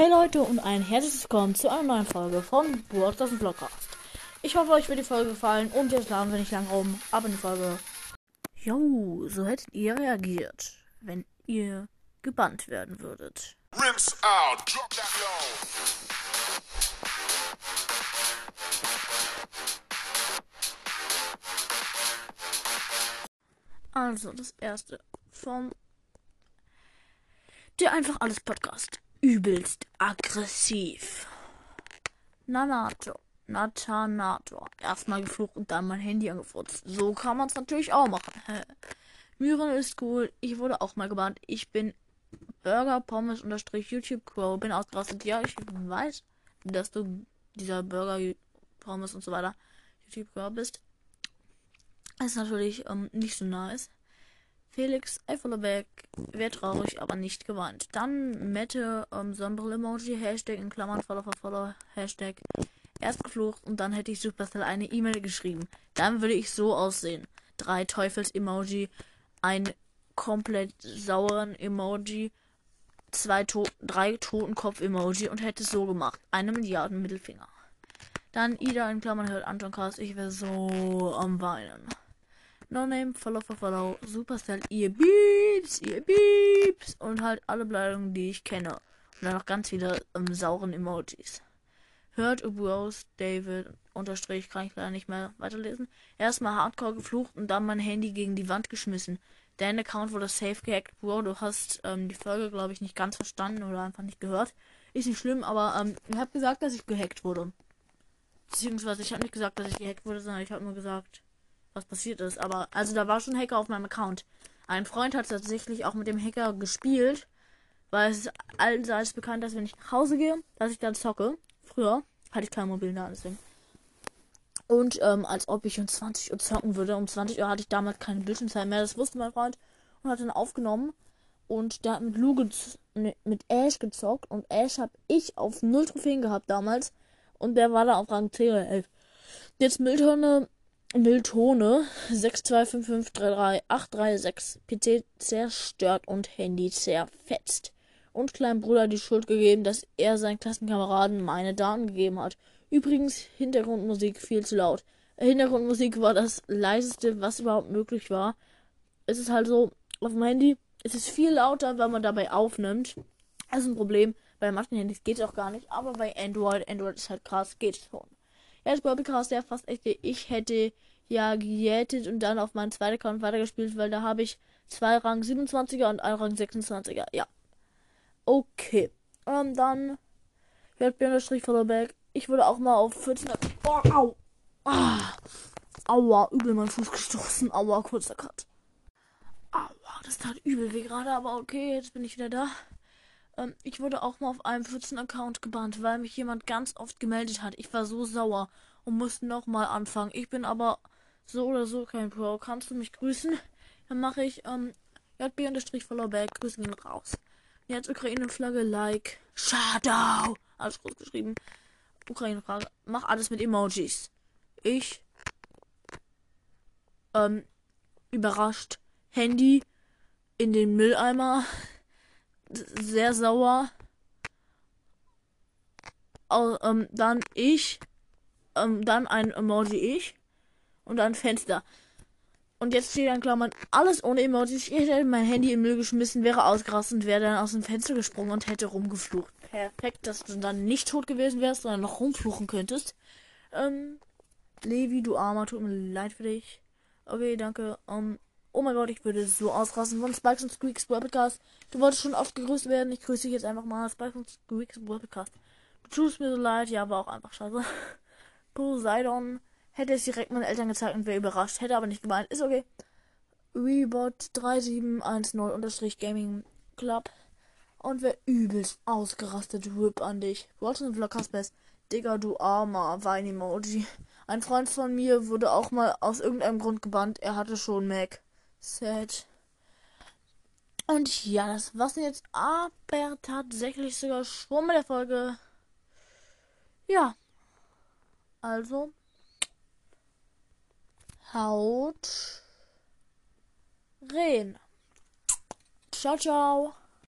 Hey Leute und ein herzliches Willkommen zu einer neuen Folge von Broadcast Vlogcast. Ich hoffe, euch wird die Folge gefallen und jetzt laden wir nicht lang rum, aber in die Folge. Jo, so hättet ihr reagiert, wenn ihr gebannt werden würdet. Rinse out, drop that low. Also, das erste vom Der einfach alles Podcast übelst aggressiv. Nanato. Natanator. Erstmal geflucht und dann mein Handy angefurzt. So kann man es natürlich auch machen. Myren ist cool. Ich wurde auch mal gebannt. Ich bin Burger Pommes unterstrich YouTube Crow. Bin ausgerastet. Ja, ich weiß, dass du dieser Burger Pommes und so weiter YouTube Crow bist. Ist natürlich ähm, nicht so nice. Felix Eifelerberg wäre traurig, aber nicht geweint. Dann Mette, ähm, Sonnenbrille-Emoji, Hashtag in Klammern, Follow, Follow, Hashtag erst geflucht und dann hätte ich Supercell eine E-Mail geschrieben. Dann würde ich so aussehen. Drei Teufels-Emoji, ein komplett sauren Emoji, zwei to drei Totenkopf-Emoji und hätte es so gemacht. Eine Milliarde Mittelfinger. Dann Ida in Klammern hört Anton Cast, ich wäre so am Weinen. No Name, Follow for Follow, Supercell, ihr Beeps, ihr Beeps und halt alle Beleidigungen, die ich kenne. Und dann noch ganz viele ähm, sauren Emojis. Hört Bros, David, unterstrich, kann ich leider nicht mehr weiterlesen. Erstmal Hardcore geflucht und dann mein Handy gegen die Wand geschmissen. Dein Account wurde safe gehackt. Bro, du hast ähm, die Folge, glaube ich, nicht ganz verstanden oder einfach nicht gehört. Ist nicht schlimm, aber ähm, ich habe gesagt, dass ich gehackt wurde. Beziehungsweise ich habe nicht gesagt, dass ich gehackt wurde, sondern ich habe nur gesagt, was passiert ist. Aber also da war schon Hacker auf meinem Account. Ein Freund hat tatsächlich auch mit dem Hacker gespielt, weil es allseits bekannt, dass wenn ich nach Hause gehe, dass ich dann zocke. Früher hatte ich kein Mobil da, deswegen. Und ähm, als ob ich um 20 Uhr zocken würde. Um 20 Uhr hatte ich damals keine Bildschirmzeit mehr. Das wusste mein Freund und hat dann aufgenommen. Und der hat mit ne, mit Ash gezockt. Und Ash habe ich auf 0 Trophäen gehabt damals. Und der war da auf Rang 10 oder 11. Jetzt Mülltonne Miltone 625533836 PC zerstört und Handy zerfetzt. Und kleinem Bruder die Schuld gegeben, dass er seinen Klassenkameraden meine Daten gegeben hat. Übrigens, Hintergrundmusik viel zu laut. Hintergrundmusik war das leiseste, was überhaupt möglich war. Es ist halt so, auf dem Handy es ist viel lauter, wenn man dabei aufnimmt. Das ist ein Problem. Bei manchen Handys geht es auch gar nicht, aber bei Android, Android ist halt krass, geht schon. Er ist Bobbycast, der fast echte. Ich hätte ja gejätet und dann auf meinen zweiten Account weitergespielt, weil da habe ich zwei Rang 27er und ein Rang 26er. Ja. Okay. Ähm, dann Strich Followback. Ich wurde auch mal auf 14. Oh, au. Ah. Aua, übel mein Fuß gestoßen. Aua, kurzer Cut. Aua, das tat übel weh gerade, aber okay, jetzt bin ich wieder da. Ähm, ich wurde auch mal auf einem 14-Account gebannt, weil mich jemand ganz oft gemeldet hat. Ich war so sauer und musste nochmal anfangen. Ich bin aber so oder so kein Pro. Kannst du mich grüßen? Dann mache ich ähm, JB-Followback. Grüßen gehen raus. Jetzt Ukraine-Flagge, Like, Shadow. Alles groß geschrieben. Ukraine-Frage. Mach alles mit Emojis. Ich. Ähm, überrascht. Handy in den Mülleimer sehr sauer. Oh, ähm, dann ich. Ähm, dann ein Emoji ich. Und ein Fenster. Und jetzt steht dann Klammern alles ohne Emojis. Ich hätte mein Handy im Müll geschmissen, wäre ausgerastet und wäre dann aus dem Fenster gesprungen und hätte rumgeflucht. Perfekt, dass du dann nicht tot gewesen wärst, sondern noch rumfluchen könntest. Ähm, Levi, du Armer, tut mir leid für dich. Okay, danke. Ähm, Oh mein Gott, ich würde so ausrasten von Spikes und Squeaks Podcast. Du wolltest schon oft gegrüßt werden. Ich grüße dich jetzt einfach mal. Spikes und Squeaks Podcast. Du tust mir so leid. Ja, war auch einfach scheiße. Poseidon hätte es direkt meinen Eltern gezeigt und wäre überrascht. Hätte aber nicht gemeint. Ist okay. Rebot 3710 unterstrich Gaming Club. Und wer übelst ausgerastet. Whip an dich. Watson Vlogcast Best. Digga, du armer Wein-Emoji. Ein Freund von mir wurde auch mal aus irgendeinem Grund gebannt. Er hatte schon Mac. Sad. Und ja, das war's jetzt aber tatsächlich sogar schon mit der Folge. Ja. Also. Haut. Rehen. Ciao, ciao.